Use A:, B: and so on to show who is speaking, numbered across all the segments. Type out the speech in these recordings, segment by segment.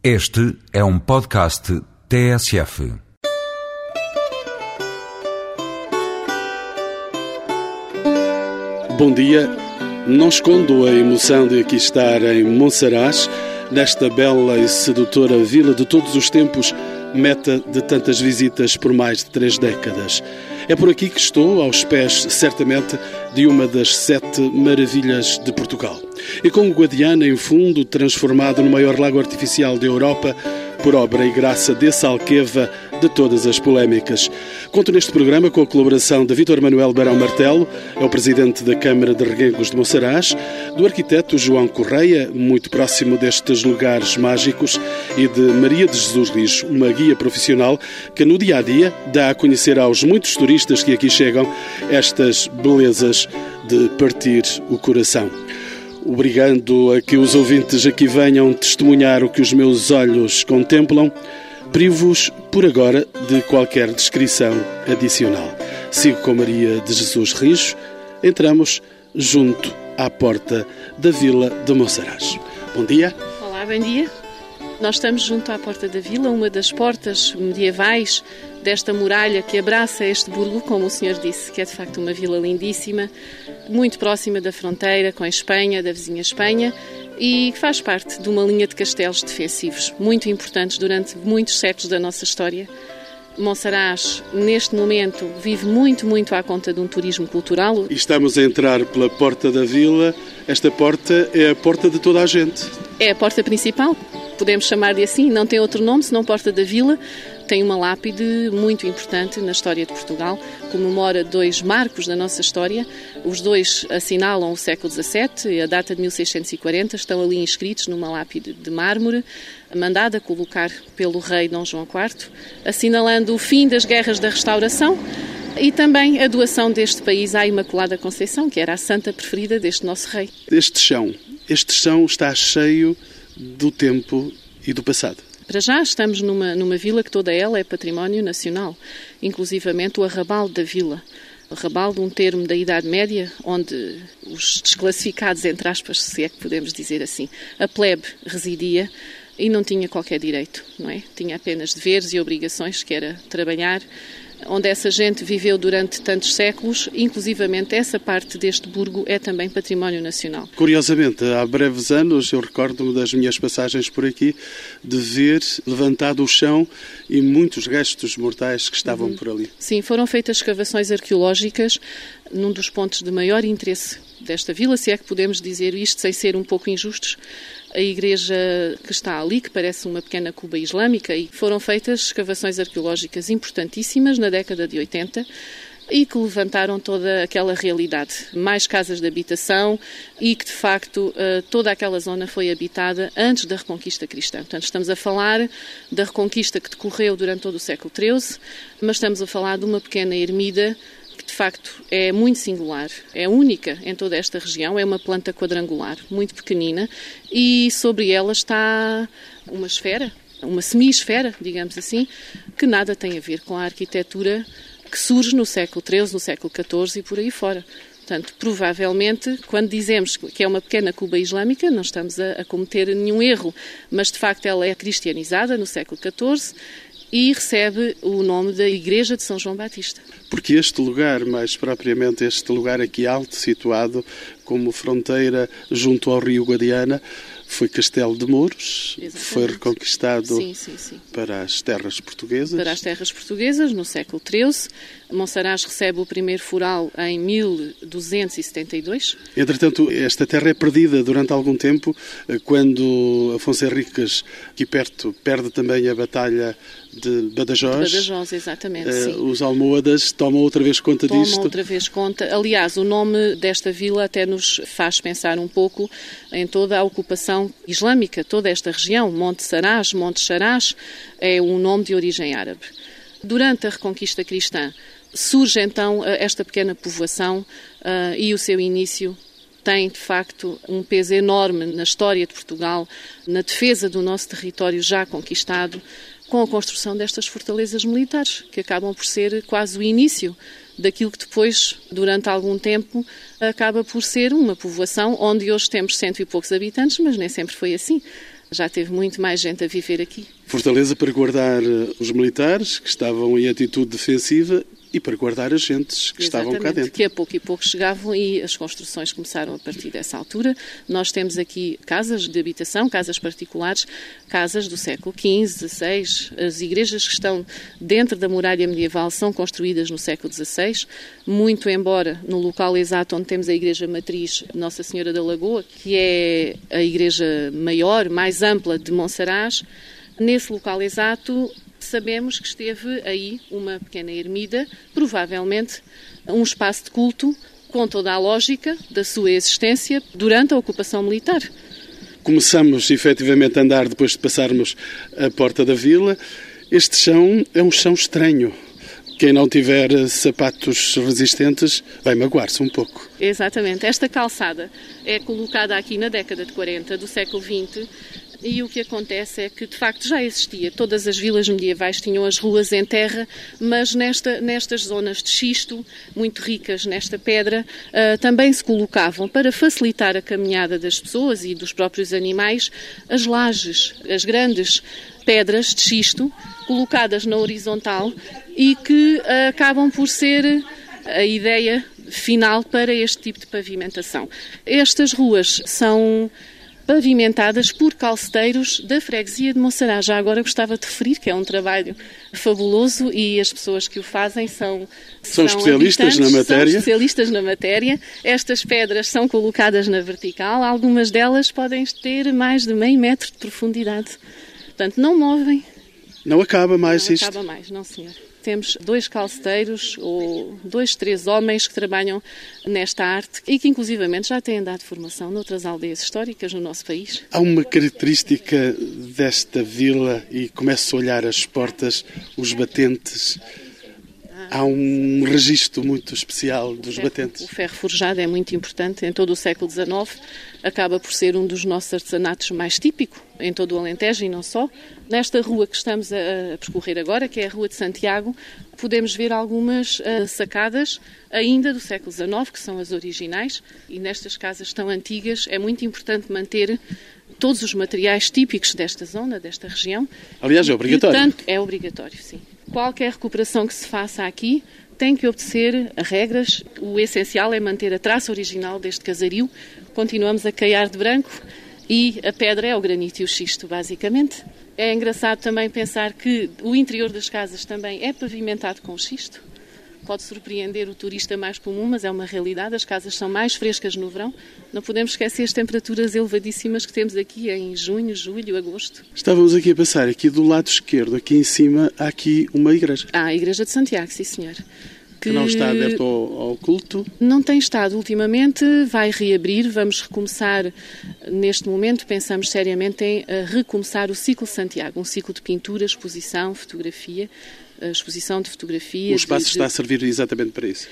A: Este é um podcast TSF.
B: Bom dia. Não escondo a emoção de aqui estar em Monsaraz, nesta bela e sedutora vila de todos os tempos, meta de tantas visitas por mais de três décadas. É por aqui que estou, aos pés, certamente, de uma das sete maravilhas de Portugal. E com o Guadiana em fundo, transformado no maior lago artificial da Europa, por obra e graça desse Alqueva de todas as polémicas. Conto neste programa com a colaboração de Vítor Manuel Barão Martelo, é o presidente da Câmara de Reguengos de Monsaraz, do arquiteto João Correia, muito próximo destes lugares mágicos, e de Maria de Jesus Rijo, uma guia profissional que no dia a dia dá a conhecer aos muitos turistas que aqui chegam estas belezas de partir o coração obrigando a que os ouvintes aqui venham testemunhar o que os meus olhos contemplam, privo-os por agora de qualquer descrição adicional. Sigo com Maria de Jesus Rijo, entramos junto à porta da Vila de Monsaraz. Bom dia.
C: Olá, bom dia. Nós estamos junto à porta da vila, uma das portas medievais desta muralha que abraça este burgo, como o senhor disse, que é de facto uma vila lindíssima, muito próxima da fronteira com a Espanha, da vizinha Espanha, e que faz parte de uma linha de castelos defensivos muito importantes durante muitos séculos da nossa história. Monsaraz, neste momento, vive muito, muito à conta de um turismo cultural.
B: E estamos a entrar pela porta da vila. Esta porta é a porta de toda a gente.
C: É a porta principal, podemos chamar-lhe assim, não tem outro nome senão Porta da Vila. Tem uma lápide muito importante na história de Portugal, comemora dois marcos da nossa história. Os dois assinalam o século XVII e a data de 1640, estão ali inscritos numa lápide de mármore, mandada colocar pelo rei Dom João IV, assinalando o fim das guerras da restauração e também a doação deste país à Imaculada Conceição, que era a santa preferida deste nosso rei.
B: Este chão, este chão está cheio do tempo e do passado.
C: Para já estamos numa, numa vila que toda ela é património nacional, inclusivamente o arrabal da vila. O arrabal de um termo da Idade Média, onde os desclassificados, entre aspas, se é que podemos dizer assim, a plebe residia e não tinha qualquer direito, não é? Tinha apenas deveres e obrigações, que era trabalhar, onde essa gente viveu durante tantos séculos, inclusivamente essa parte deste burgo é também património nacional.
B: Curiosamente, há breves anos, eu recordo-me das minhas passagens por aqui, de ver levantado o chão e muitos restos mortais que estavam uhum. por ali.
C: Sim, foram feitas escavações arqueológicas num dos pontos de maior interesse desta vila, se é que podemos dizer isto sem ser um pouco injustos, a igreja que está ali, que parece uma pequena Cuba islâmica, e foram feitas escavações arqueológicas importantíssimas na década de 80 e que levantaram toda aquela realidade. Mais casas de habitação e que, de facto, eh, toda aquela zona foi habitada antes da Reconquista Cristã. Portanto, estamos a falar da Reconquista que decorreu durante todo o século XIII, mas estamos a falar de uma pequena ermida de facto é muito singular, é única em toda esta região, é uma planta quadrangular, muito pequenina, e sobre ela está uma esfera, uma semi-esfera, digamos assim, que nada tem a ver com a arquitetura que surge no século XIII, no século XIV e por aí fora. Portanto, provavelmente, quando dizemos que é uma pequena Cuba islâmica, não estamos a, a cometer nenhum erro, mas de facto ela é cristianizada no século XIV e recebe o nome da Igreja de São João Batista.
B: Porque este lugar, mais propriamente este lugar aqui alto, situado como fronteira junto ao rio Guadiana, foi Castelo de Mouros, Exatamente. foi reconquistado sim, sim, sim. para as terras portuguesas.
C: Para as terras portuguesas, no século XIII. Monsaraz recebe o primeiro fural em 1272.
B: Entretanto, esta terra é perdida durante algum tempo, eh, quando Afonso Henriques, aqui perto, perde também a batalha de Badajoz.
C: Badajoz, exatamente,
B: uh, Os almohadas tomam outra vez conta
C: tomam
B: disto.
C: Tomam outra vez conta. Aliás, o nome desta vila até nos faz pensar um pouco em toda a ocupação islâmica, toda esta região. Monte Saraz, Monte Charás, é um nome de origem árabe. Durante a Reconquista Cristã, surge então eh, esta pequena povoação uh, e o seu início tem, de facto, um peso enorme na história de Portugal, na defesa do nosso território já conquistado, com a construção destas fortalezas militares, que acabam por ser quase o início daquilo que depois, durante algum tempo, acaba por ser uma povoação onde hoje temos cento e poucos habitantes, mas nem sempre foi assim. já teve muito mais gente a viver aqui.
B: Fortaleza para guardar eh, os militares que estavam em atitude defensiva e para guardar agentes que
C: Exatamente,
B: estavam cá dentro.
C: Que a pouco e pouco chegavam e as construções começaram a partir dessa altura. Nós temos aqui casas de habitação, casas particulares, casas do século XV, XVI. As igrejas que estão dentro da muralha medieval são construídas no século XVI, muito embora no local exato onde temos a igreja matriz Nossa Senhora da Lagoa, que é a igreja maior, mais ampla de Monsaraz, nesse local exato sabemos que esteve aí uma pequena ermida, provavelmente um espaço de culto com toda a lógica da sua existência durante a ocupação militar.
B: Começamos efetivamente a andar depois de passarmos a porta da vila. Este chão é um chão estranho. Quem não tiver sapatos resistentes vai magoar-se um pouco.
C: Exatamente. Esta calçada é colocada aqui na década de 40 do século XX e o que acontece é que, de facto, já existia. Todas as vilas medievais tinham as ruas em terra, mas nesta, nestas zonas de xisto, muito ricas nesta pedra, uh, também se colocavam, para facilitar a caminhada das pessoas e dos próprios animais, as lajes, as grandes pedras de xisto, colocadas na horizontal e que uh, acabam por ser a ideia final para este tipo de pavimentação. Estas ruas são pavimentadas por calceteiros da freguesia de Monserrat. Já agora gostava de referir que é um trabalho fabuloso e as pessoas que o fazem são
B: são, são especialistas na matéria.
C: São especialistas na matéria. Estas pedras são colocadas na vertical, algumas delas podem ter mais de meio metro de profundidade. Portanto, não movem.
B: Não acaba mais
C: não
B: isto.
C: Não acaba mais, não senhor temos dois calceteiros ou dois, três homens que trabalham nesta arte e que inclusivamente já têm dado formação noutras aldeias históricas no nosso país.
B: Há uma característica desta vila e começo a olhar as portas, os batentes. Há um registro muito especial dos
C: ferro,
B: batentes.
C: O ferro forjado é muito importante em todo o século XIX, acaba por ser um dos nossos artesanatos mais típico em todo o Alentejo e não só. Nesta rua que estamos a, a percorrer agora, que é a Rua de Santiago, podemos ver algumas uh, sacadas ainda do século XIX, que são as originais, e nestas casas tão antigas é muito importante manter todos os materiais típicos desta zona, desta região.
B: Aliás, é obrigatório.
C: Portanto, é obrigatório, sim. Qualquer recuperação que se faça aqui tem que obedecer a regras. O essencial é manter a traça original deste casario. Continuamos a caiar de branco e a pedra é o granito e o xisto, basicamente. É engraçado também pensar que o interior das casas também é pavimentado com xisto. Pode surpreender o turista mais comum, mas é uma realidade. As casas são mais frescas no verão. Não podemos esquecer as temperaturas elevadíssimas que temos aqui em junho, julho, agosto.
B: Estávamos aqui a passar, aqui do lado esquerdo, aqui em cima, há aqui uma igreja.
C: Há a Igreja de Santiago, sim senhor.
B: Que, que não está aberto ao, ao, culto?
C: Não tem estado ultimamente, vai reabrir, vamos recomeçar neste momento, pensamos seriamente em recomeçar o ciclo Santiago, um ciclo de pintura, exposição, fotografia, exposição de fotografia.
B: O espaço
C: de,
B: está a servir exatamente para isso?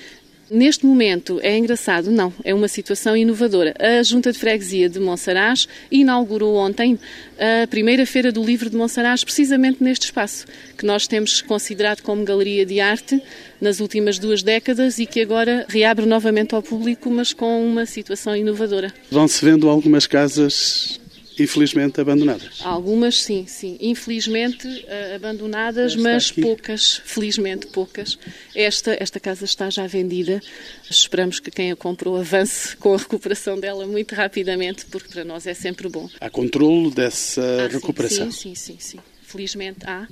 C: Neste momento é engraçado, não, é uma situação inovadora. A Junta de Freguesia de Monsaraz inaugurou ontem a primeira Feira do Livro de Monsaraz, precisamente neste espaço, que nós temos considerado como galeria de arte nas últimas duas décadas e que agora reabre novamente ao público, mas com uma situação inovadora.
B: Vão-se vendo algumas casas infelizmente abandonadas.
C: Algumas sim, sim. Infelizmente uh, abandonadas, esta mas aqui. poucas, felizmente poucas. Esta, esta casa está já vendida. Esperamos que quem a comprou avance com a recuperação dela muito rapidamente, porque para nós é sempre bom.
B: Há controle dessa
C: ah,
B: recuperação?
C: Sim, sim, sim, sim. Felizmente há.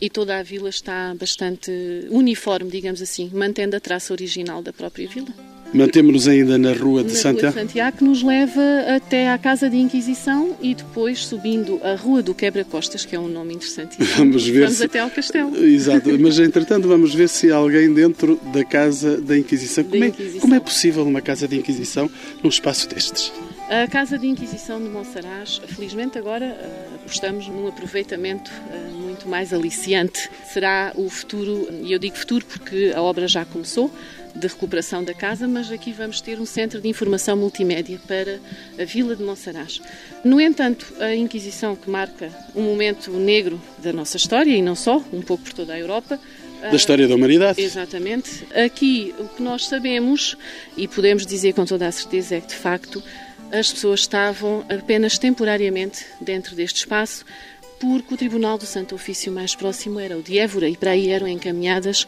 C: E toda a vila está bastante uniforme, digamos assim, mantendo a traça original da própria vila.
B: Mantemos-nos ainda na Rua de
C: na
B: Santiago.
C: Rua de Santiago, que nos leva até à Casa de Inquisição e depois subindo a Rua do Quebra-Costas, que é um nome interessante.
B: Vamos ver
C: vamos
B: se...
C: até ao castelo.
B: Exato, mas entretanto vamos ver se há alguém dentro da Casa da Inquisição.
C: Da
B: como,
C: Inquisição.
B: É, como é possível uma Casa de Inquisição num espaço destes?
C: A Casa de Inquisição de Monsaraz, felizmente agora apostamos num aproveitamento muito mais aliciante. Será o futuro, e eu digo futuro porque a obra já começou, de recuperação da casa, mas aqui vamos ter um centro de informação multimédia para a Vila de Monsaraz. No entanto, a Inquisição, que marca um momento negro da nossa história, e não só, um pouco por toda a Europa,
B: da história da humanidade.
C: Exatamente. Aqui, o que nós sabemos, e podemos dizer com toda a certeza, é que, de facto, as pessoas estavam apenas temporariamente dentro deste espaço, porque o Tribunal do Santo Ofício mais próximo era o de Évora e para aí eram encaminhadas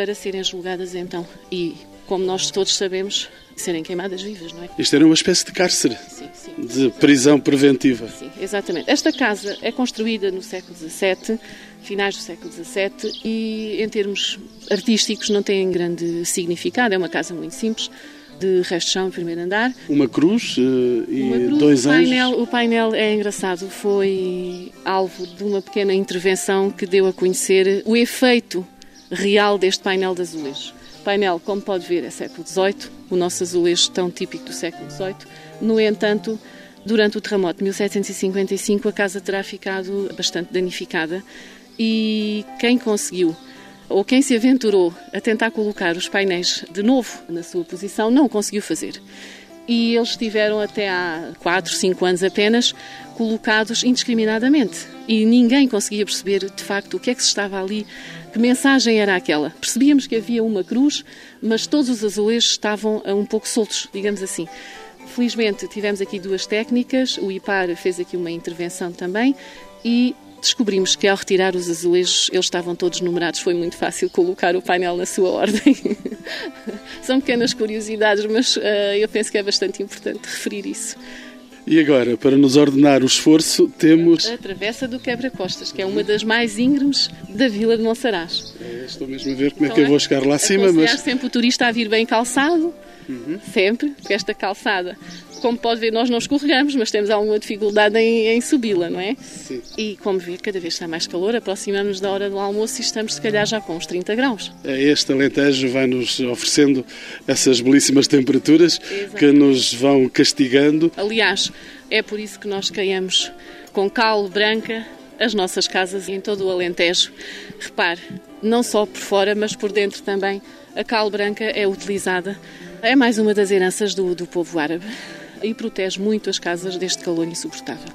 C: para serem julgadas então. E, como nós todos sabemos, serem queimadas vivas, não é?
B: Isto era uma espécie de cárcere,
C: sim, sim.
B: de prisão preventiva.
C: Sim, exatamente. Esta casa é construída no século XVII, finais do século XVII, e em termos artísticos não tem grande significado, é uma casa muito simples de resto chão, primeiro andar.
B: Uma cruz uh, e
C: uma cruz,
B: dois
C: o painel,
B: anjos.
C: O painel é engraçado, foi alvo de uma pequena intervenção que deu a conhecer o efeito real deste painel de azulejos. Painel, como pode ver, é século XVIII, o nosso azulejo tão típico do século XVIII. No entanto, durante o terremoto de 1755, a casa terá ficado bastante danificada e quem conseguiu ou quem se aventurou a tentar colocar os painéis de novo na sua posição não conseguiu fazer. E eles estiveram até há 4, 5 anos apenas colocados indiscriminadamente. E ninguém conseguia perceber de facto o que é que se estava ali, que mensagem era aquela. Percebíamos que havia uma cruz, mas todos os azulejos estavam um pouco soltos, digamos assim. Felizmente tivemos aqui duas técnicas, o IPAR fez aqui uma intervenção também e descobrimos que ao retirar os azulejos eles estavam todos numerados, foi muito fácil colocar o painel na sua ordem. São pequenas curiosidades, mas uh, eu penso que é bastante importante referir isso.
B: E agora, para nos ordenar o esforço, temos.
C: A Travessa do Quebra-Costas, que é uma das mais íngremes da vila de Monsaraz.
B: É, estou mesmo a ver como é que eu vou chegar lá acima, mas.
C: sempre o turista a vir bem calçado, uhum. sempre, porque esta calçada como pode ver, nós não escorregamos, mas temos alguma dificuldade em, em subi-la, não é?
B: Sim.
C: E como vê, cada vez está mais calor, aproximamos da hora do almoço e estamos, se calhar, já com uns 30 graus.
B: Este Alentejo vai-nos oferecendo essas belíssimas temperaturas Exatamente. que nos vão castigando.
C: Aliás, é por isso que nós caiamos com cal branca as nossas casas em todo o Alentejo. Repare, não só por fora, mas por dentro também, a cal branca é utilizada. É mais uma das heranças do, do povo árabe e protege muito as casas deste calor insuportável.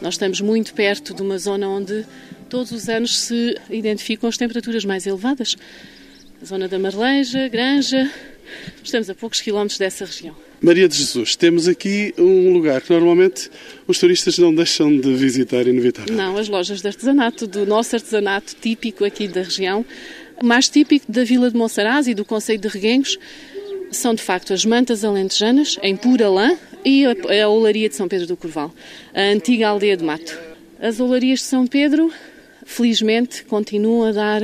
C: Nós estamos muito perto de uma zona onde todos os anos se identificam as temperaturas mais elevadas. A zona da Marleja, Granja, estamos a poucos quilómetros dessa região.
B: Maria de Jesus, temos aqui um lugar que normalmente os turistas não deixam de visitar, inevitável.
C: Não, as lojas de artesanato, do nosso artesanato típico aqui da região, mais típico da Vila de Monsaraz e do Conselho de Reguengos, são de facto as mantas alentejanas, em pura lã, e a, olaria de São Pedro do Corval, a antiga aldeia de Mato. As olarias de São Pedro, felizmente, continuam a dar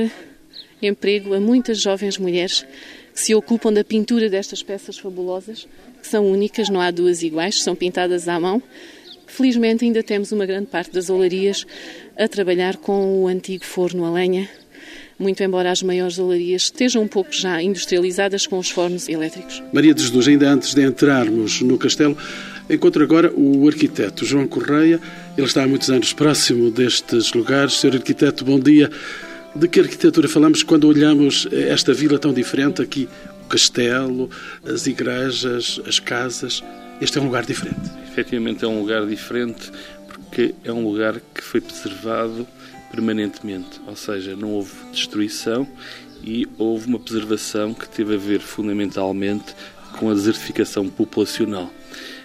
C: emprego a muitas jovens mulheres que se ocupam da pintura destas peças fabulosas, que são únicas, não há duas iguais, são pintadas à mão. Felizmente ainda temos uma grande parte das olarias a trabalhar com o antigo forno a lenha, muito embora as maiores olarias estejam um pouco já industrializadas com os fornos elétricos.
B: Maria de Jesus, ainda antes de entrarmos no castelo, encontro agora o arquiteto João Correia. Ele está há muitos anos próximo destes lugares. Senhor arquiteto, bom dia. De que arquitetura falamos quando olhamos esta vila tão diferente aqui? O castelo, as igrejas, as casas. Este é um lugar diferente.
D: Efetivamente é um lugar diferente porque é um lugar que foi preservado permanentemente, ou seja, não houve destruição e houve uma preservação que teve a ver fundamentalmente com a desertificação populacional.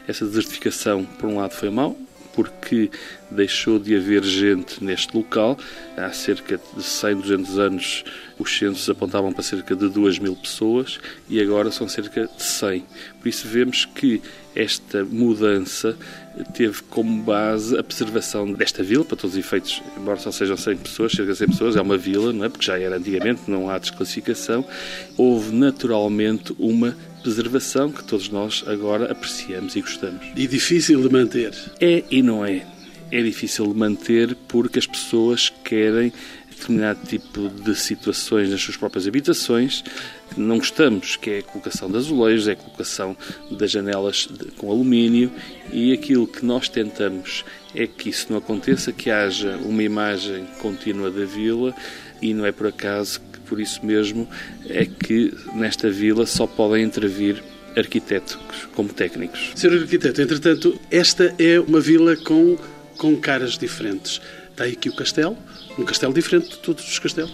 D: Essa desertificação, por um lado, foi mau, porque deixou de haver gente neste local. Há cerca de 100, 200 anos, os censos apontavam para cerca de 2 mil pessoas e agora são cerca de 100. Por isso, vemos que esta mudança teve como base a preservação desta vila, para todos os efeitos, embora só sejam 100 pessoas, cerca de 100 pessoas, é uma vila, não é? porque já era antigamente, não há desclassificação. Houve naturalmente uma preservação que todos nós agora apreciamos e gostamos.
B: E difícil de manter?
D: É e não é. É difícil de manter porque as pessoas querem determinado tipo de situações nas suas próprias habitações que não gostamos, que é a colocação de azulejos, é a colocação das janelas com alumínio e aquilo que nós tentamos é que isso não aconteça, que haja uma imagem contínua da vila e não é por acaso que por isso mesmo é que nesta vila só podem intervir arquitetos como técnicos.
B: Senhor arquiteto, entretanto, esta é uma vila com, com caras diferentes. Está aqui o castelo, um castelo diferente de todos os castelos.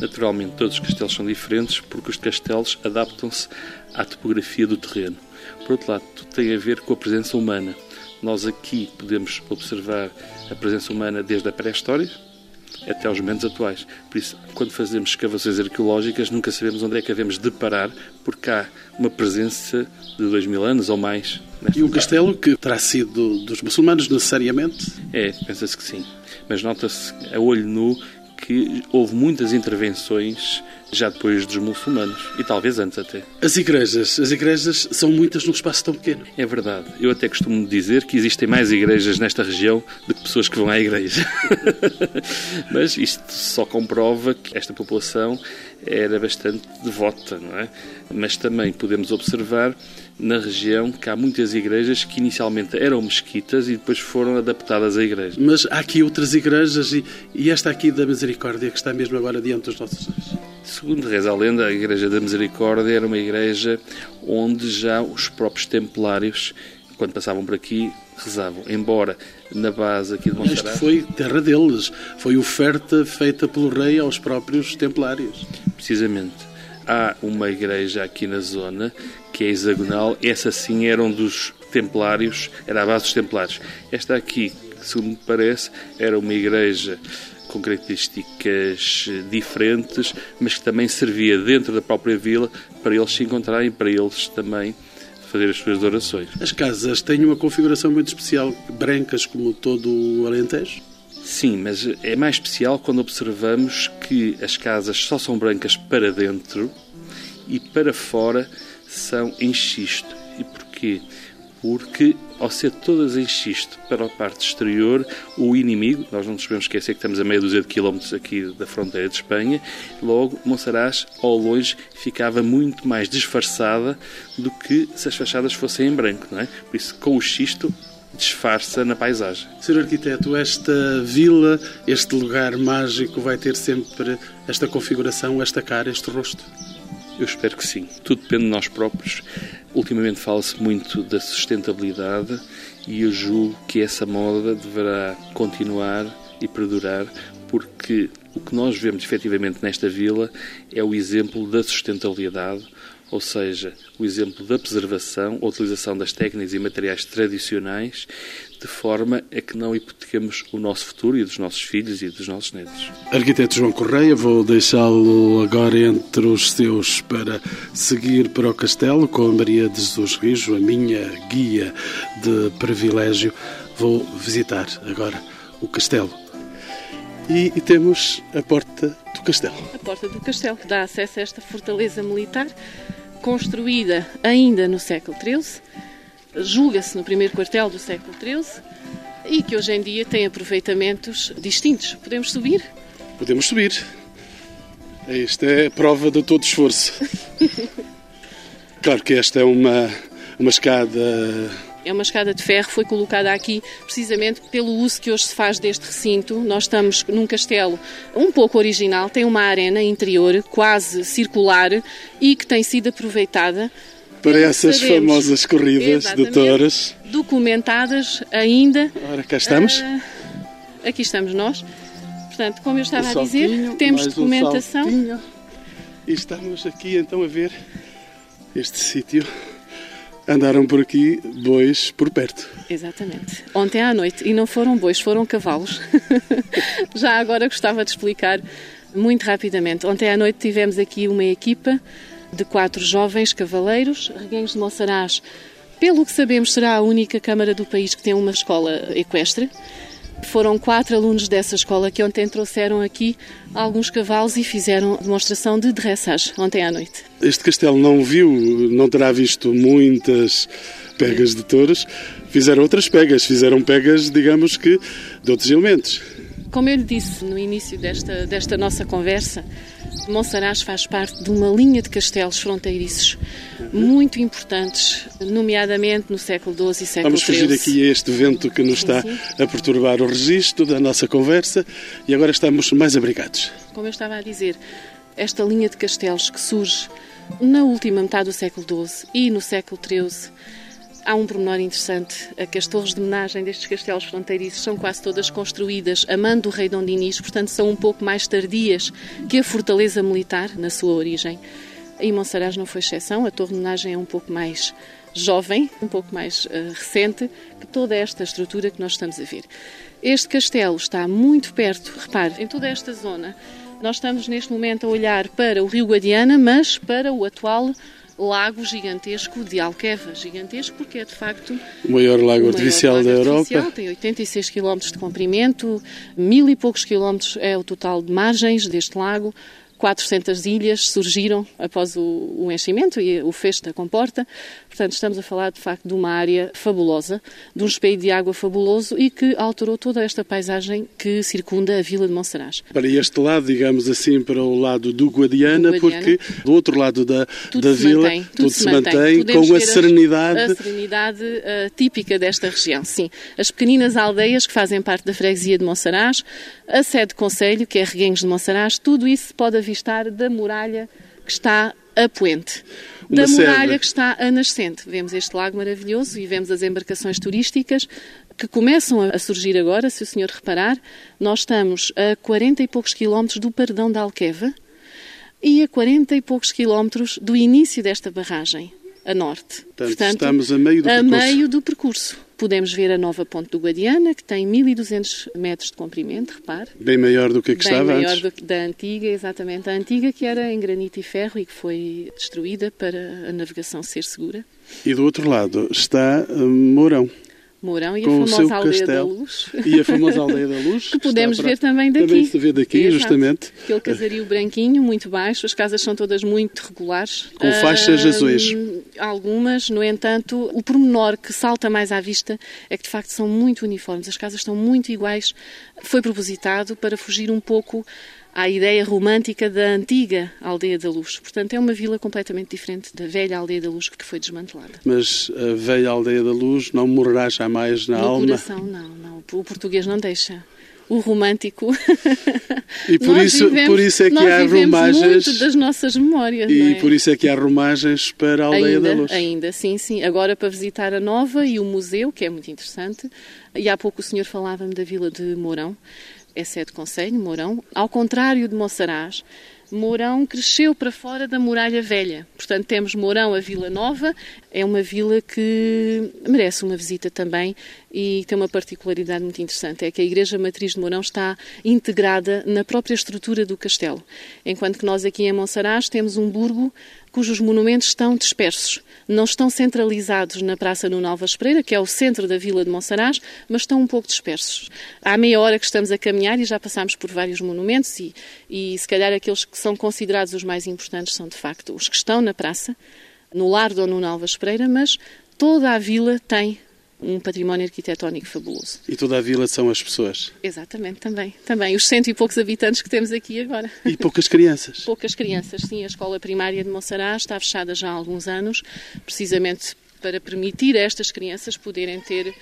D: Naturalmente, todos os castelos são diferentes porque os castelos adaptam-se à topografia do terreno. Por outro lado, tudo tem a ver com a presença humana. Nós aqui podemos observar a presença humana desde a pré-história, até aos momentos atuais. Por isso, quando fazemos escavações arqueológicas, nunca sabemos onde é que devemos deparar, porque há uma presença de dois mil anos ou mais.
B: E o castelo, que terá sido dos muçulmanos necessariamente?
D: É, pensa-se que sim. Mas nota-se a olho nu que houve muitas intervenções já depois dos muçulmanos e talvez antes até.
B: As igrejas, as igrejas são muitas num espaço tão pequeno.
D: É verdade. Eu até costumo dizer que existem mais igrejas nesta região do que pessoas que vão à igreja. Mas isto só comprova que esta população era bastante devota, não é? Mas também podemos observar na região que há muitas igrejas que inicialmente eram mesquitas e depois foram adaptadas a igrejas.
B: Mas há aqui outras igrejas e, e esta aqui da Misericórdia que está mesmo agora diante dos nossos olhos.
D: Segundo reza a lenda, a Igreja da Misericórdia era uma igreja onde já os próprios templários, quando passavam por aqui, rezavam. Embora na base aqui de Monserrat...
B: Isto foi terra deles, foi oferta feita pelo rei aos próprios templários.
D: Precisamente. Há uma igreja aqui na zona que é hexagonal, essa sim era um dos templários, era a base dos templários. Esta aqui, segundo me parece, era uma igreja com características diferentes, mas que também servia dentro da própria vila para eles se encontrarem, para eles também fazer as suas orações.
B: As casas têm uma configuração muito especial, brancas como todo o Alentejo?
D: Sim, mas é mais especial quando observamos que as casas só são brancas para dentro e para fora são em xisto. E porquê? porque, ao ser todas em xisto para a parte exterior, o inimigo, nós não nos podemos esquecer que estamos a meia dúzia de quilómetros aqui da fronteira de Espanha, logo Monsaraz, ao longe, ficava muito mais disfarçada do que se as fachadas fossem em branco, não é? Por isso, com o xisto, disfarça na paisagem.
B: Sr. Arquiteto, esta vila, este lugar mágico, vai ter sempre esta configuração, esta cara, este rosto?
D: Eu espero que sim. Tudo depende de nós próprios. Ultimamente fala-se muito da sustentabilidade e eu julgo que essa moda deverá continuar e perdurar porque o que nós vemos efetivamente nesta vila é o exemplo da sustentabilidade ou seja, o exemplo da preservação, a utilização das técnicas e materiais tradicionais, de forma a que não hipotequemos o nosso futuro e dos nossos filhos e dos nossos netos.
B: Arquiteto João Correia, vou deixá-lo agora entre os seus para seguir para o castelo com a Maria de Jesus Rijo, a minha guia de privilégio. Vou visitar agora o castelo. E, e, temos a porta do castelo.
C: A porta do castelo, que dá acesso a esta fortaleza militar construída ainda no século XIII, julga-se no primeiro quartel do século XIII e que hoje em dia tem aproveitamentos distintos. Podemos subir?
B: Podemos subir. Esta é a prova de todo esforço. claro que esta é uma, uma escada
C: é uma escada de ferro, foi colocada aqui precisamente pelo uso que hoje se faz deste recinto. Nós estamos num castelo um pouco original, tem uma arena interior quase circular e que tem sido aproveitada
B: para essas famosas corridas de touras.
C: Documentadas ainda.
B: Ora, cá estamos. Uh,
C: aqui estamos nós. Portanto, como eu estava a dizer, temos documentação. Um
B: e estamos aqui então a ver este sítio andaram por aqui bois por perto.
C: Exatamente. Ontem à noite, e não foram bois, foram cavalos. Já agora gostava de explicar muito rapidamente. Ontem à noite tivemos aqui uma equipa de quatro jovens cavaleiros, reguengos de Monsaraz. Pelo que sabemos, será a única Câmara do país que tem uma escola equestre. Foram quatro alunos dessa escola que ontem trouxeram aqui alguns cavalos e fizeram demonstração de dressage ontem à noite.
B: Este castelo não viu, não terá visto muitas pegas de touros. Fizeram outras pegas, fizeram pegas, digamos que, de outros elementos.
C: Como eu lhe disse no início desta, desta nossa conversa, Monsaraz faz parte de uma linha de castelos fronteiriços muito importantes, nomeadamente no século XII e século
B: XIII. Vamos fugir aqui a este vento que nos está a perturbar o registro da nossa conversa e agora estamos mais abrigados.
C: Como eu estava a dizer, esta linha de castelos que surge na última metade do século XII e no século XIII Há um pormenor interessante, é que as torres de homenagem destes castelos fronteiriços são quase todas construídas a mando do rei Dom Dinis, portanto são um pouco mais tardias que a fortaleza militar na sua origem. E Monsaraz não foi exceção, a Torre de Homenagem é um pouco mais jovem, um pouco mais uh, recente que toda esta estrutura que nós estamos a ver. Este castelo está muito perto, repare, em toda esta zona. Nós estamos neste momento a olhar para o Rio Guadiana, mas para o atual lago gigantesco de Alqueva. Gigantesco porque é de facto
B: o maior lago o artificial
C: maior lago
B: da
C: artificial,
B: Europa.
C: Tem 86 km de comprimento, mil e poucos quilómetros é o total de margens deste lago. 400 ilhas surgiram após o, enchimento e o fecho da comporta. Portanto, estamos a falar de facto de uma área fabulosa, de um espelho de água fabuloso e que alterou toda esta paisagem que circunda a vila de Monsaraz.
B: Para este lado, digamos assim, para o lado do Guadiana, do Guadiana. porque do outro lado da,
C: tudo
B: da vila
C: mantém,
B: tudo,
C: se mantém,
B: mantém com a serenidade.
C: A, a serenidade uh, típica desta região, sim. As pequeninas aldeias que fazem parte da freguesia de Monsaraz, a sede de conselho, que é Reguengos de Monsaraz, tudo isso pode avistar da muralha que está a poente da muralha que está a nascente. Vemos este lago maravilhoso e vemos as embarcações turísticas que começam a surgir agora, se o senhor reparar. Nós estamos a 40 e poucos quilómetros do Pardão da Alqueva e a 40 e poucos quilómetros do início desta barragem, a norte.
B: Portanto, Portanto estamos a meio do
C: a
B: percurso.
C: meio do percurso. Podemos ver a nova ponte do Guadiana, que tem 1200 metros de comprimento, repare.
B: Bem maior do que a que
C: Bem
B: estava
C: maior
B: antes.
C: do que da antiga, exatamente. A antiga que era em granito e ferro e que foi destruída para a navegação ser segura.
B: E do outro lado está uh, Mourão.
C: Mourão e
B: com
C: a famosa Aldeia
B: castelo.
C: da Luz.
B: E a famosa Aldeia da Luz.
C: Que podemos ver também daqui.
B: Também se vê daqui,
C: Exato.
B: justamente.
C: Aquele casario branquinho, muito baixo, as casas são todas muito regulares.
B: Com faixas
C: Ahm,
B: azuis.
C: Algumas, no entanto, o pormenor que salta mais à vista é que de facto são muito uniformes, as casas estão muito iguais. Foi propositado para fugir um pouco à ideia romântica da antiga Aldeia da Luz. Portanto, é uma vila completamente diferente da velha Aldeia da Luz que foi desmantelada.
B: Mas a velha Aldeia da Luz não morrerá jamais na
C: no
B: alma.
C: coração, não, não. O português não deixa. O romântico.
B: E por isso,
C: vivemos-
B: por isso é que há romagens.
C: muito das nossas memórias.
B: E
C: é?
B: por isso é que há romagens para a Aldeia
C: ainda,
B: da Luz.
C: Ainda, sim, sim. Agora para visitar a Nova e o museu, que é muito interessante. E há pouco o senhor falava-me da vila de Mourão. É sede de Conselho, Mourão. Ao contrário de Monsaraz, Mourão cresceu para fora da muralha velha. Portanto, temos Mourão, a Vila Nova. É uma vila que merece uma visita também e tem uma particularidade muito interessante. É que a Igreja Matriz de Mourão está integrada na própria estrutura do castelo. Enquanto que nós aqui em Monsaraz temos um burgo cujos monumentos estão dispersos. Não estão centralizados na Praça Nuno Alves Pereira, que é o centro da vila de Monsaraz, mas estão um pouco dispersos. Há meia hora que estamos a caminhar e já passámos por vários monumentos e, e se calhar aqueles que são considerados os mais importantes são de facto os que estão na praça, no lar do Nuno Alves Pereira, mas toda a vila tem um património arquitetónico fabuloso.
B: E toda a vila são as pessoas.
C: Exatamente, também. Também os cento e poucos habitantes que temos aqui agora.
B: E poucas crianças.
C: Poucas crianças, sim. A escola primária de Monsaraz está fechada já há alguns anos, precisamente para permitir a estas crianças poderem ter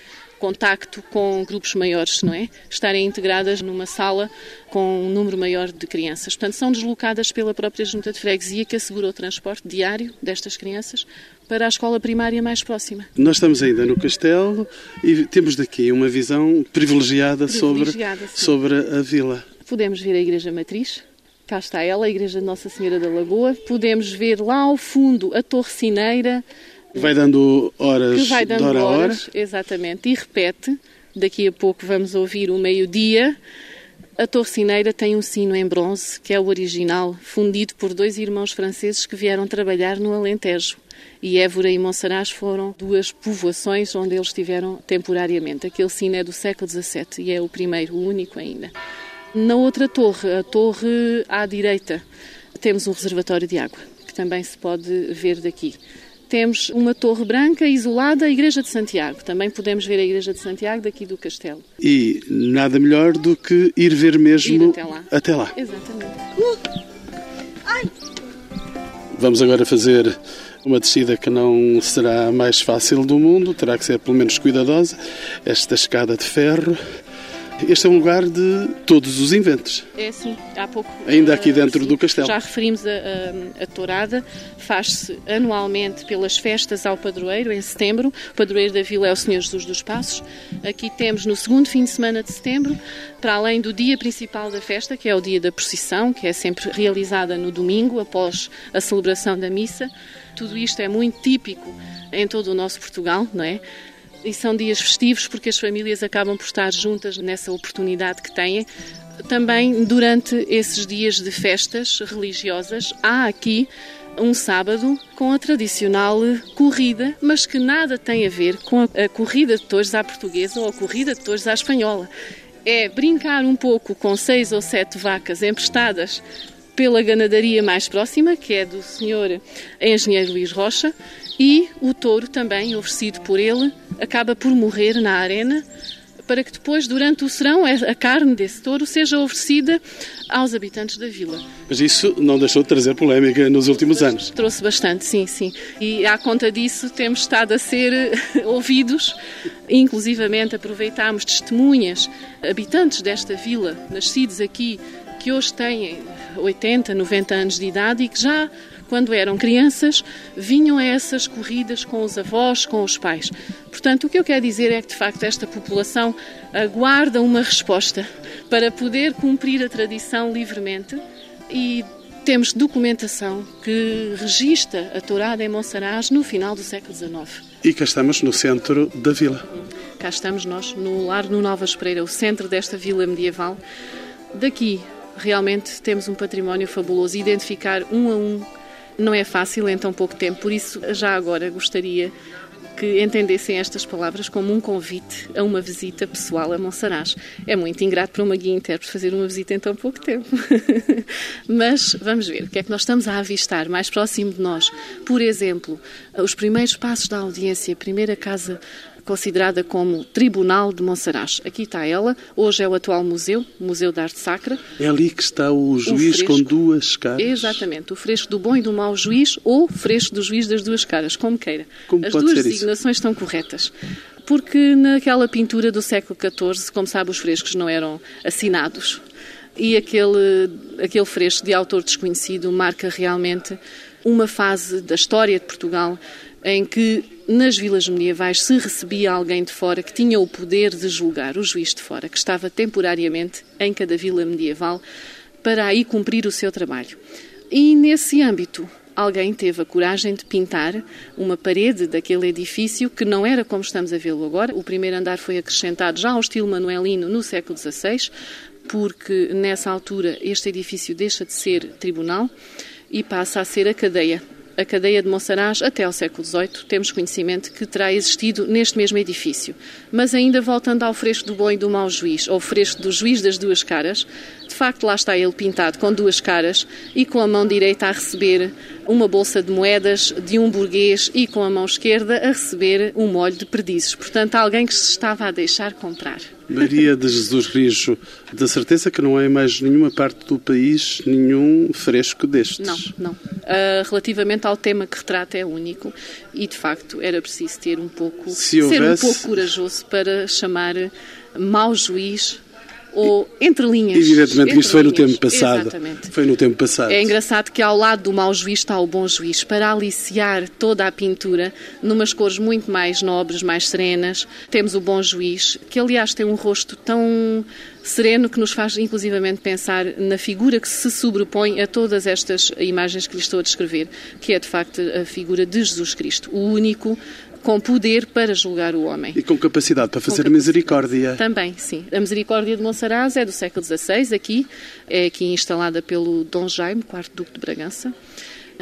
C: contacto com grupos maiores, não é? Estarem integradas numa sala com um número maior de crianças. Portanto, são deslocadas pela própria junta de freguesia que assegura o transporte diário destas crianças para a escola primária mais próxima.
B: Nós estamos ainda no castelo e temos daqui uma visão privilegiada,
C: Privilegiada,
B: sobre,
C: sim.
B: sobre a vila.
C: Podemos ver a Igreja Matriz. Cá está ela, a Igreja de Nossa Senhora da Lagoa. Podemos ver lá ao fundo a Torre Cineira,
B: Vai dando horas
C: que vai
B: de
C: dando
B: hora a hora.
C: horas, exatamente, e repete. Daqui a pouco vamos ouvir o meio-dia. A Torre Cineira tem um sino em bronze, que é o original, fundido por dois irmãos franceses que vieram trabalhar no Alentejo. E Évora e Monsaraz foram duas povoações onde eles estiveram temporariamente. Aquele sino é do século XVII e é o primeiro, o único ainda. Na outra torre, a torre à direita, temos um reservatório de água, que também se pode ver daqui. Temos uma torre branca isolada, a Igreja de Santiago. Também podemos ver a Igreja de Santiago daqui do castelo.
B: E nada melhor do que ir ver mesmo
C: Ir até lá.
B: até lá.
C: Exatamente.
B: Vamos agora fazer uma descida que não será a mais fácil do mundo, terá que ser pelo menos cuidadosa. Esta escada de ferro Este é um lugar de todos os inventos.
C: É assim, há pouco.
B: Ainda aqui
C: uh,
B: dentro
C: sim,
B: do castelo.
C: Já referimos a, a, a tourada, faz-se anualmente pelas festas ao padroeiro, em setembro. O padroeiro da vila é o Senhor Jesus dos Passos. Aqui temos no segundo fim de semana de setembro, para além do dia principal da festa, que é o dia da procissão, que é sempre realizada no domingo, após a celebração da missa. Tudo isto é muito típico em todo o nosso Portugal, não é? E são dias festivos porque as famílias acabam por estar juntas nessa oportunidade que têm. Também durante esses dias de festas religiosas, há aqui um sábado com a tradicional corrida, mas que nada tem a ver com a corrida de touros à portuguesa ou a corrida de touros à espanhola. É brincar um pouco com seis ou sete vacas emprestadas pela ganadaria mais próxima, que é do senhor engenheiro Luís Rocha, e o touro também, oferecido por ele, acaba por morrer na arena, para que depois, durante o serão, a carne desse touro seja oferecida aos habitantes da vila.
B: Mas isso não deixou de trazer polémica nos últimos anos.
C: Trouxe bastante, sim, sim. E à conta disso temos estado a ser ouvidos, inclusivamente aproveitámos testemunhas, habitantes desta vila, nascidos aqui, que hoje têm 80, 90 anos de idade e que já quando eram crianças, vinham a essas corridas com os avós, com os pais. Portanto, o que eu quero dizer é que, de facto, esta população aguarda uma resposta para poder cumprir a tradição livremente e temos documentação que registra a tourada em Monsaraz no final do século XIX.
B: E cá estamos no centro da vila.
C: Cá estamos nós, no Lar no Nova Espreira, o centro desta vila medieval. Daqui, realmente, temos um património fabuloso. Identificar um a um não é fácil em tão pouco tempo, por isso, já agora gostaria que entendessem estas palavras como um convite a uma visita pessoal a Monsaraz. É muito ingrato para uma guia intérprete fazer uma visita em tão pouco tempo. Mas vamos ver o que é que nós estamos a avistar mais próximo de nós. Por exemplo, os primeiros passos da audiência, a primeira casa considerada como Tribunal de Monsaraz. Aqui está ela, hoje é o atual museu, Museu de Arte Sacra.
B: É ali que está o juiz
C: o
B: com duas caras.
C: Exatamente, o fresco do bom e do mau juiz ou fresco do juiz das duas caras, como queira.
B: Como
C: As
B: pode
C: duas
B: ser isso?
C: designações estão corretas. Porque naquela pintura do século XIV, como sabe, os frescos não eram assinados. E aquele, aquele fresco de autor desconhecido marca realmente uma fase da história de Portugal em que nas vilas medievais se recebia alguém de fora que tinha o poder de julgar, o juiz de fora, que estava temporariamente em cada vila medieval para aí cumprir o seu trabalho. E nesse âmbito, alguém teve a coragem de pintar uma parede daquele edifício que não era como estamos a vê-lo agora. O primeiro andar foi acrescentado já ao estilo manuelino no século XVI, porque nessa altura este edifício deixa de ser tribunal e passa a ser a cadeia a cadeia de Monsaraz até ao século XVIII, temos conhecimento que terá existido neste mesmo edifício. Mas ainda voltando ao fresco do bom e do mau juiz, ou fresco do juiz das duas caras, de facto lá está ele pintado com duas caras e com a mão direita a receber uma bolsa de moedas de um burguês e com a mão esquerda a receber um molho de perdizes. Portanto, alguém que se estava a deixar comprar.
B: Maria de Jesus Rijo, da certeza que não há em mais nenhuma parte do país nenhum fresco destes.
C: Não, não. Uh, relativamente ao tema que retrata é único e de facto era preciso ter um pouco
B: Se
C: ser um pouco corajoso para chamar mau juiz ou entre linhas.
B: Evidentemente isto foi no tempo passado.
C: Exatamente.
B: Foi no tempo passado.
C: É engraçado que ao lado do mau juiz está o bom juiz, para aliciar toda a pintura, numas cores muito mais nobres, mais serenas. Temos o bom juiz, que aliás tem um rosto tão sereno que nos faz inclusivamente pensar na figura que se sobrepõe a todas estas imagens que lhe estou a descrever, que é de facto a figura de Jesus Cristo, o único com poder para julgar o homem.
B: E com capacidade para fazer misericórdia.
C: Também, sim. A Misericórdia de Monsaraz é do século XVI, aqui, é aqui instalada pelo Dom Jaime, quarto Duque de Bragança.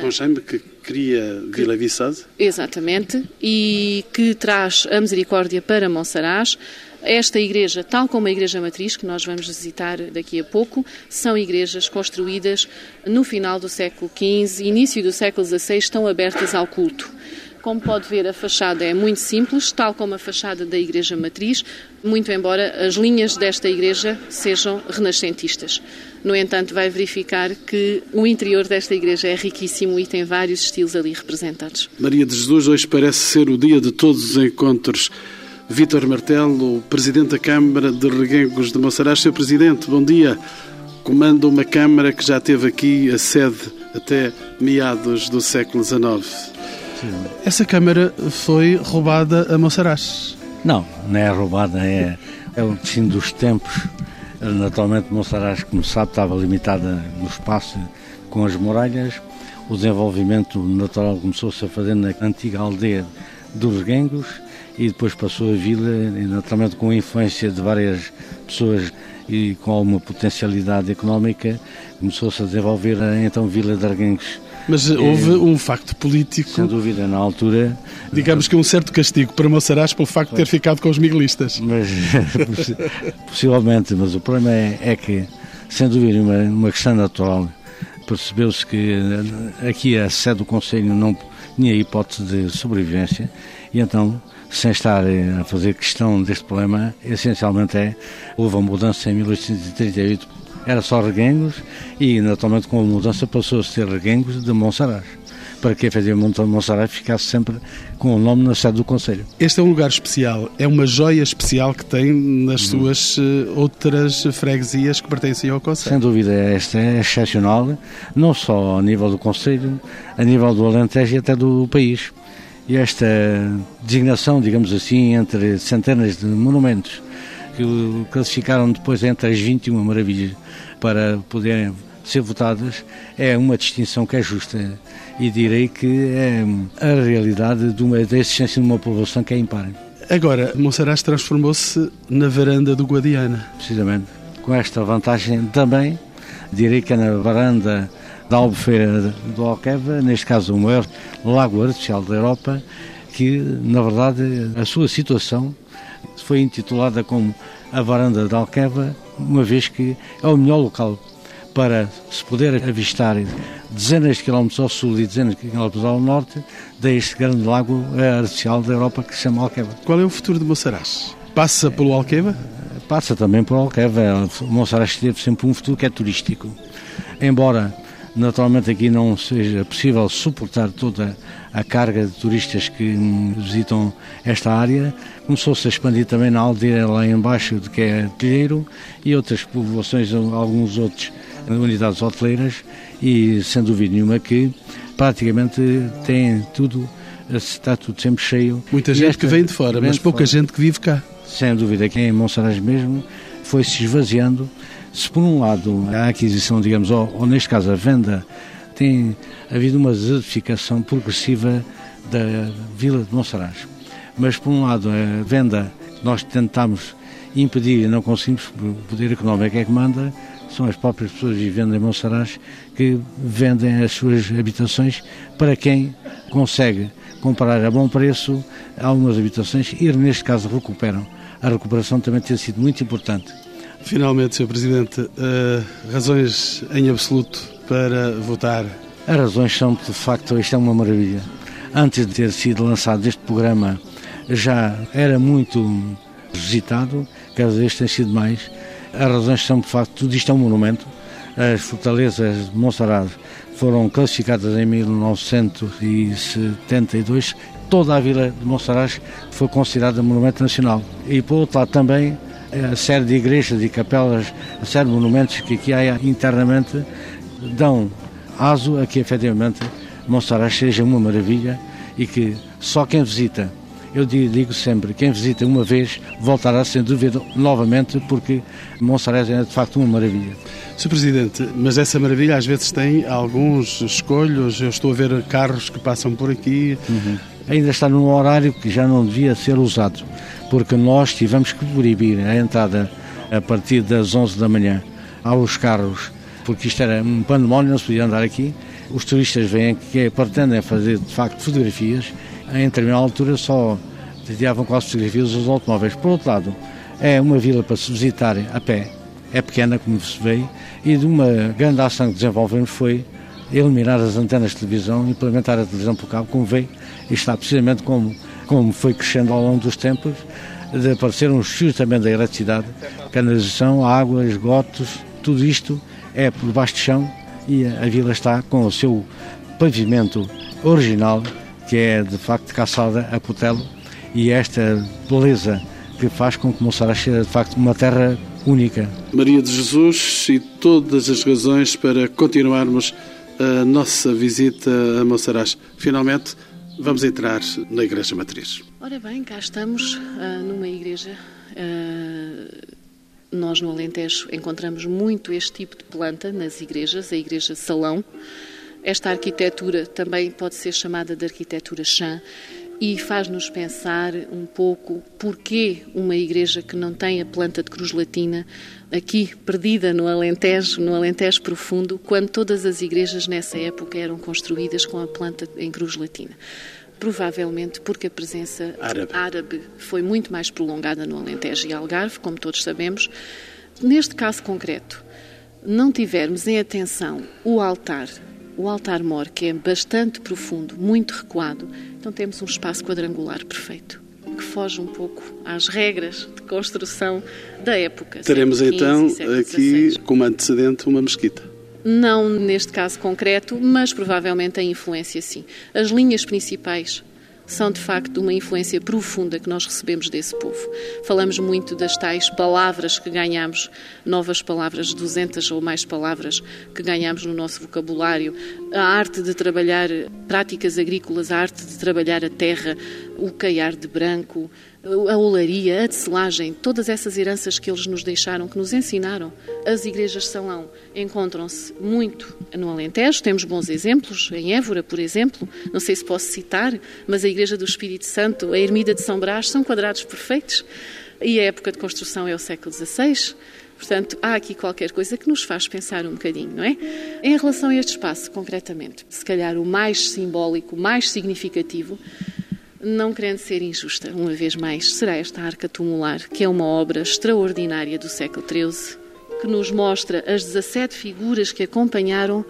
B: Dom Jaime que cria Vila Viçosa.
C: Exatamente, e que traz a misericórdia para Monsaraz. Esta igreja, tal como a Igreja Matriz, que nós vamos visitar daqui a pouco, são igrejas construídas no final do século XV, início do século XVI, estão abertas ao culto. Como pode ver, a fachada é muito simples, tal como a fachada da Igreja Matriz, muito embora as linhas desta igreja sejam renascentistas. No entanto, vai verificar que o interior desta igreja é riquíssimo e tem vários estilos ali representados.
B: Maria de Jesus, hoje parece ser o dia de todos os encontros Vítor Martelo, Presidente da Câmara de Reguengos de Monsaraz. Sr. Presidente, bom dia. Comanda uma Câmara que já teve aqui a sede até meados do século XIX. Sim. Essa Câmara foi roubada a Monsaraz?
E: Não, não é roubada, é, é o destino dos tempos. Naturalmente, Monsaraz, como sabe, estava limitada no espaço com as muralhas. O desenvolvimento natural começou-se a fazer na antiga aldeia dos Reguengos e depois passou a vila, naturalmente com a influência de várias pessoas e com alguma potencialidade económica, começou-se a desenvolver a então Vila de Arguenques.
B: Mas houve um facto político.
E: Sem dúvida, na altura.
B: Digamos que um certo castigo para Monsaraz pelo facto de ter ficado com os miguelistas.
E: Mas, possivelmente, mas o problema é, é que, sem dúvida, uma, uma questão natural, percebeu-se que aqui a sede do Conselho não tinha hipótese de sobrevivência e então sem estar eh, a fazer questão deste problema, essencialmente é, houve uma mudança em 1838, era só Reguengos e naturalmente com a mudança passou a ser Reguengos de Monsaraz para que efetivamente Monsaraz ficasse sempre com o nome na sede do Conselho.
B: Este é um lugar especial, é uma joia especial que tem nas hum. suas uh, outras freguesias que pertencem ao Conselho.
E: Sem dúvida, esta é excepcional, não só a nível do Conselho, a nível do Alentejo e até do país. E esta designação, digamos assim, entre centenas de monumentos que classificaram depois entre as 21 maravilhas para poderem ser votadas, é uma distinção que é justa e direi que é a realidade de uma, da existência de uma população que é impar.
B: Agora, Monsaraz transformou-se na varanda do Guadiana.
E: Precisamente. Com esta vantagem também, direi que é na varanda da Albufeira do Alqueva, neste caso o maior lago artificial da Europa, que na verdade a sua situação foi intitulada como a varanda da Alqueva, uma vez que é o melhor local para se poder avistar dezenas de quilómetros ao sul e dezenas de quilómetros ao norte deste grande lago artificial da Europa que se chama Alqueva.
B: Qual é o futuro de Monsaraz? Passa pelo Alqueva?
E: Passa também pelo Alqueva. Monsaraz teve sempre um futuro que é turístico. Embora Naturalmente aqui não seja possível suportar toda a carga de turistas que visitam esta área. Começou-se a expandir também na aldeia lá embaixo, de que é Telheiro, e outras populações, alguns outros unidades hoteleiras, e sem dúvida nenhuma que praticamente tem tudo, está tudo sempre cheio.
B: Muita gente esta, que vem de fora, mas pouca fora. gente que vive cá.
E: Sem dúvida, aqui em Monsaraz mesmo foi se esvaziando se por um lado a aquisição, digamos, ou, ou neste caso a venda, tem havido uma desertificação progressiva da vila de Monsaraz, mas por um lado a venda nós tentamos impedir e não conseguimos, o poder económico é que manda, são as próprias pessoas vivendo em Monsaraz que vendem as suas habitações para quem consegue comprar a bom preço algumas habitações e neste caso recuperam. A recuperação também tem sido muito importante.
B: Finalmente, Sr. Presidente, uh, razões em absoluto para votar?
E: As razões são, de facto, isto é uma maravilha. Antes de ter sido lançado este programa, já era muito visitado, cada vez tem sido mais. As razões são, de facto, tudo isto é um monumento. As fortalezas de Monserrat foram classificadas em 1972. Toda a vila de Monsaraz foi considerada monumento nacional. E, por outro lado, também a série de igrejas e capelas, a série de monumentos que aqui há internamente, dão aso a que efetivamente Monsaraz seja uma maravilha e que só quem visita, eu digo sempre, quem visita uma vez voltará sem dúvida novamente porque Monsaraz é de facto uma maravilha.
B: Sr. Presidente, mas essa maravilha às vezes tem alguns escolhos, eu estou a ver carros que passam por aqui.
E: Uhum. Ainda está num horário que já não devia ser usado porque nós tivemos que proibir a entrada a partir das 11 da manhã aos carros, porque isto era um pandemónio, não se podia andar aqui. Os turistas vêm que pretendem fazer de facto fotografias, em determinada altura só tiravam quase fotografias dos automóveis. Por outro lado, é uma vila para se visitar a pé, é pequena como se vê, e de uma grande ação que desenvolvemos foi eliminar as antenas de televisão, implementar a televisão por cabo, como vê, e está precisamente como como foi crescendo ao longo dos tempos, apareceram os fios também da eletricidade, canalização, água, esgotos, tudo isto é por baixo de chão e a vila está com o seu pavimento original, que é de facto caçada a cutelo, e esta beleza que faz com que Monsaraz seja de facto uma terra única.
B: Maria de Jesus e todas as razões para continuarmos a nossa visita a Monsaraz. Finalmente, vamos entrar na Igreja Matriz.
C: Ora bem, cá estamos uh, numa igreja. Uh, nós no Alentejo encontramos muito este tipo de planta nas igrejas, a igreja salão. Esta arquitetura também pode ser chamada de arquitetura chã e faz-nos pensar um pouco porquê uma igreja que não tem a planta de cruz latina aqui perdida no Alentejo, no Alentejo profundo, quando todas as igrejas nessa época eram construídas com a planta em cruz latina. Provavelmente porque a presença
B: árabe,
C: árabe foi muito mais prolongada no Alentejo e Algarve, como todos sabemos. Neste caso concreto, não tivermos em atenção o altar o altar-mor, que é bastante profundo, muito recuado, então temos um espaço quadrangular perfeito, que foge um pouco às regras de construção da época.
B: Teremos então aqui como antecedente uma mesquita.
C: Não neste caso concreto, mas provavelmente a influência sim. As linhas principais são de facto uma influência profunda que nós recebemos desse povo. Falamos muito das tais palavras que ganhamos, novas palavras, 200 ou mais palavras que ganhamos no nosso vocabulário, a arte de trabalhar práticas agrícolas, a arte de trabalhar a terra, o caiar de branco, a olaria, a tecelagem, todas essas heranças que eles nos deixaram, que nos ensinaram. As igrejas de salão encontram-se muito no Alentejo, temos bons exemplos, em Évora, por exemplo, não sei se posso citar, mas a Igreja do Espírito Santo, a Ermida de São Brás, são quadrados perfeitos e a época de construção é o século XVI. Portanto, há aqui qualquer coisa que nos faz pensar um bocadinho, não é? Em relação a este espaço, concretamente, se calhar o mais simbólico, o mais significativo, não querendo ser injusta, uma vez mais, será esta arca tumular, que é uma obra extraordinária do século XIII, que nos mostra as 17 figuras que acompanharam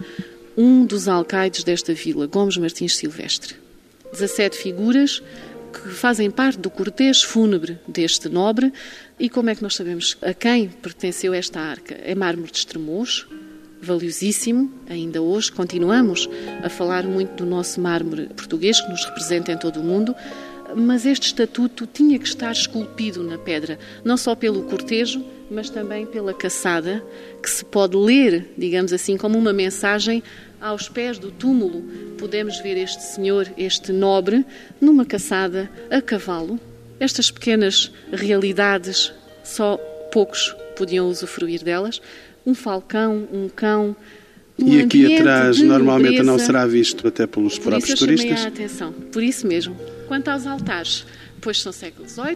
C: um dos alcaides desta vila, Gomes Martins Silvestre. 17 figuras que fazem parte do cortejo fúnebre deste nobre. E como é que nós sabemos a quem pertenceu esta arca? É mármore de Estremoz, valiosíssimo. Ainda hoje continuamos a falar muito do nosso mármore português, que nos representa em todo o mundo, mas este estatuto tinha que estar esculpido na pedra, não só pelo cortejo, mas também pela caçada, que se pode ler, digamos assim, como uma mensagem aos pés do túmulo. Podemos ver este senhor, este nobre, numa caçada a cavalo. Estas pequenas realidades, só poucos podiam usufruir delas, um falcão, um cão. Um
B: e aqui atrás normalmente nobreza. não será visto até pelos Por próprios
C: isso
B: turistas.
C: A atenção, por isso mesmo. Quanto aos altares, pois são século XVIII,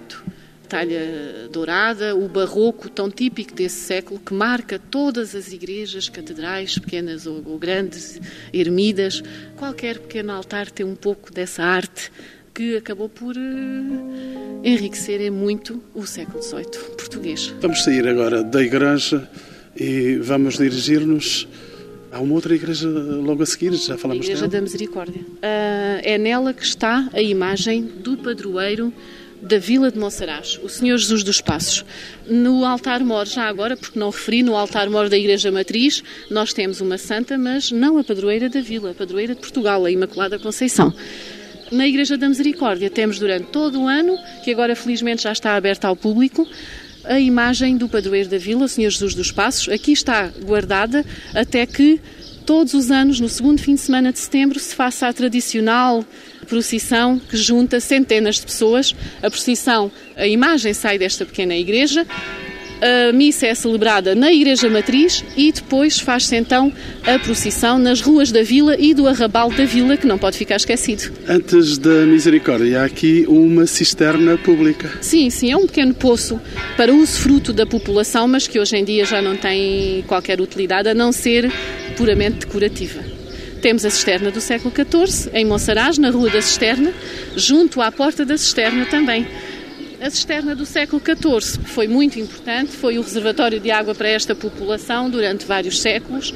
C: talha dourada, o barroco tão típico desse século que marca todas as igrejas, catedrais, pequenas ou, ou grandes, ermidas. Qualquer pequeno altar tem um pouco dessa arte que acabou por uh, enriquecer muito o século XVIII português.
B: Vamos sair agora da igreja e vamos dirigir-nos a uma outra igreja logo a seguir, já falamos
C: A Igreja
B: dela.
C: da Misericórdia. Uh, é nela que está a imagem do padroeiro da Vila de Monsaraz, o Senhor Jesus dos Passos. No altar-mor, já agora, porque não referi, no altar-mor da Igreja Matriz, nós temos uma santa, mas não a padroeira da Vila, a padroeira de Portugal, a Imaculada Conceição. Na Igreja da Misericórdia temos durante todo o ano, que agora felizmente já está aberta ao público, a imagem do padroeiro da vila, o Senhor Jesus dos Passos. Aqui está guardada até que todos os anos, no segundo fim de semana de setembro, se faça a tradicional procissão que junta centenas de pessoas. A procissão, a imagem sai desta pequena igreja, a missa é celebrada na Igreja Matriz e depois faz-se então a procissão nas ruas da vila e do arrabal da vila, que não pode ficar esquecido.
B: Antes da misericórdia, há aqui uma cisterna pública.
C: Sim, sim, é um pequeno poço para uso fruto da população, mas que hoje em dia já não tem qualquer utilidade a não ser puramente decorativa. Temos a cisterna do século XIV, em Monsaraz, na Rua da Cisterna, junto à porta da cisterna também. A cisterna do século XIV foi muito importante, foi o reservatório de água para esta população durante vários séculos.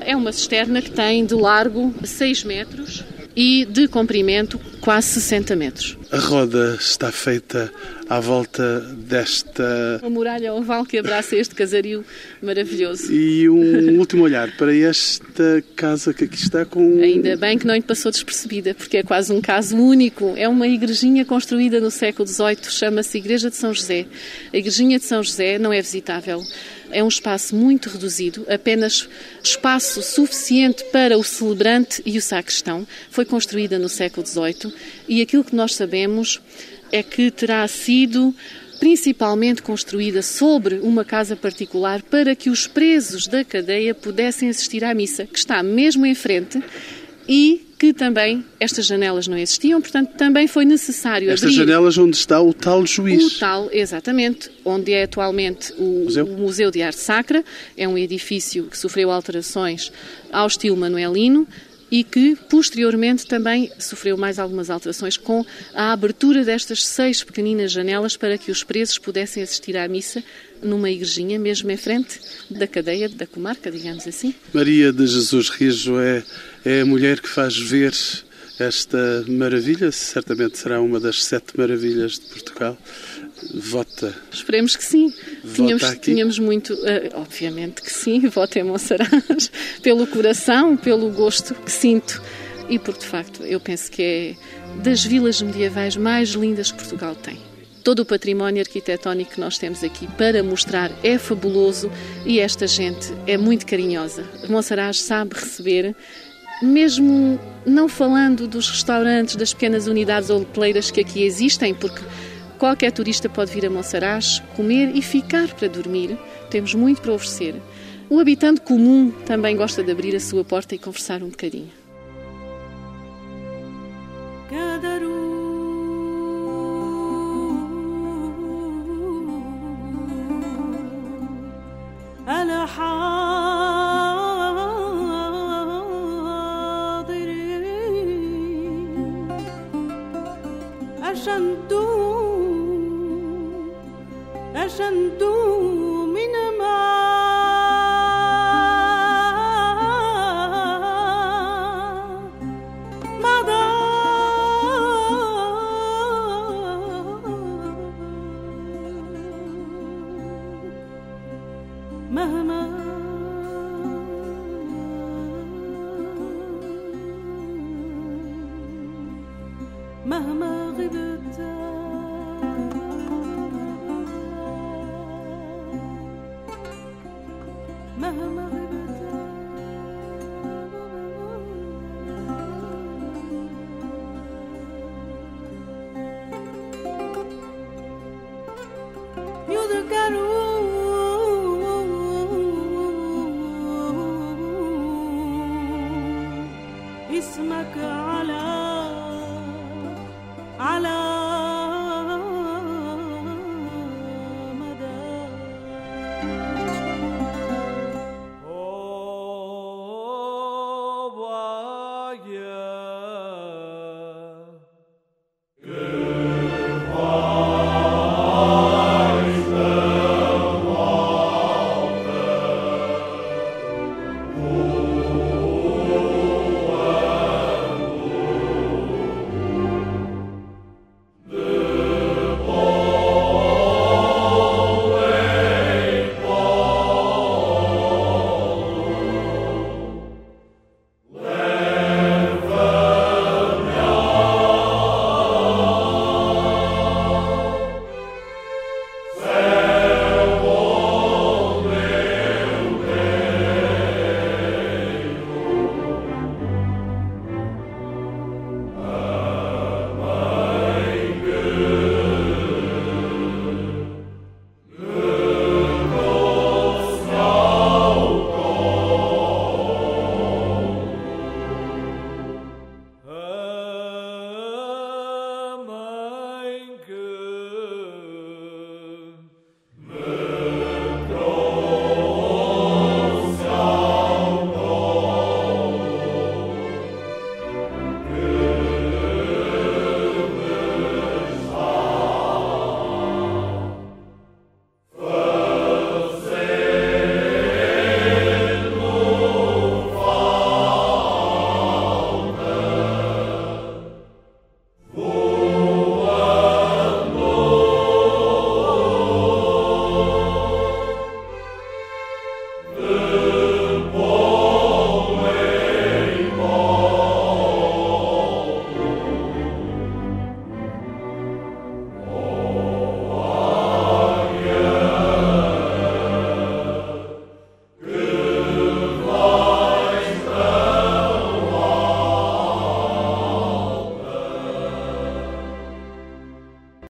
C: É uma cisterna que tem de largo 6 metros e de comprimento quase 60 metros.
B: A roda está feita à volta desta.
C: Uma muralha oval que abraça este casario maravilhoso.
B: E um último olhar para esta casa que aqui está com.
C: Ainda bem que não lhe passou despercebida, porque é quase um caso único. É uma igrejinha construída no século XVIII, chama-se Igreja de São José. A Igrejinha de São José não é visitável. É um espaço muito reduzido, apenas espaço suficiente para o celebrante e o sacristão. Foi construída no século XVIII e aquilo que nós sabemos é que terá sido principalmente construída sobre uma casa particular para que os presos da cadeia pudessem assistir à missa, que está mesmo em frente e que também estas janelas não existiam, portanto também foi necessário
B: Estas
C: abrir
B: janelas onde está o tal juiz.
C: o tal, exatamente, onde é atualmente o
B: Museu.
C: o Museu de Arte Sacra. É um edifício que sofreu alterações ao estilo manuelino e que posteriormente também sofreu mais algumas alterações com a abertura destas seis pequeninas janelas para que os presos pudessem assistir à missa numa igrejinha mesmo em frente da cadeia da comarca, digamos assim.
B: Maria de Jesus Rijo é, é a mulher que faz ver esta maravilha, certamente será uma das sete maravilhas de Portugal. Vota.
C: Esperemos que sim.
B: Vota
C: Tínhamos,
B: aqui?
C: tínhamos muito, eh, obviamente que sim, voto em Monsaraz, pelo coração, pelo gosto que sinto. E porque, de facto, eu penso que é das vilas medievais mais lindas que Portugal tem. Todo o património arquitetónico que nós temos aqui para mostrar é fabuloso e esta gente é muito carinhosa. Monsaraz sabe receber mesmo não falando dos restaurantes, das pequenas unidades ou hoteleiras que aqui existem, porque qualquer turista pode vir a Monsaraz, comer e ficar para dormir, temos muito para oferecer. O habitante comum também gosta de abrir a sua porta e conversar um bocadinho.
F: Cada مهما غبت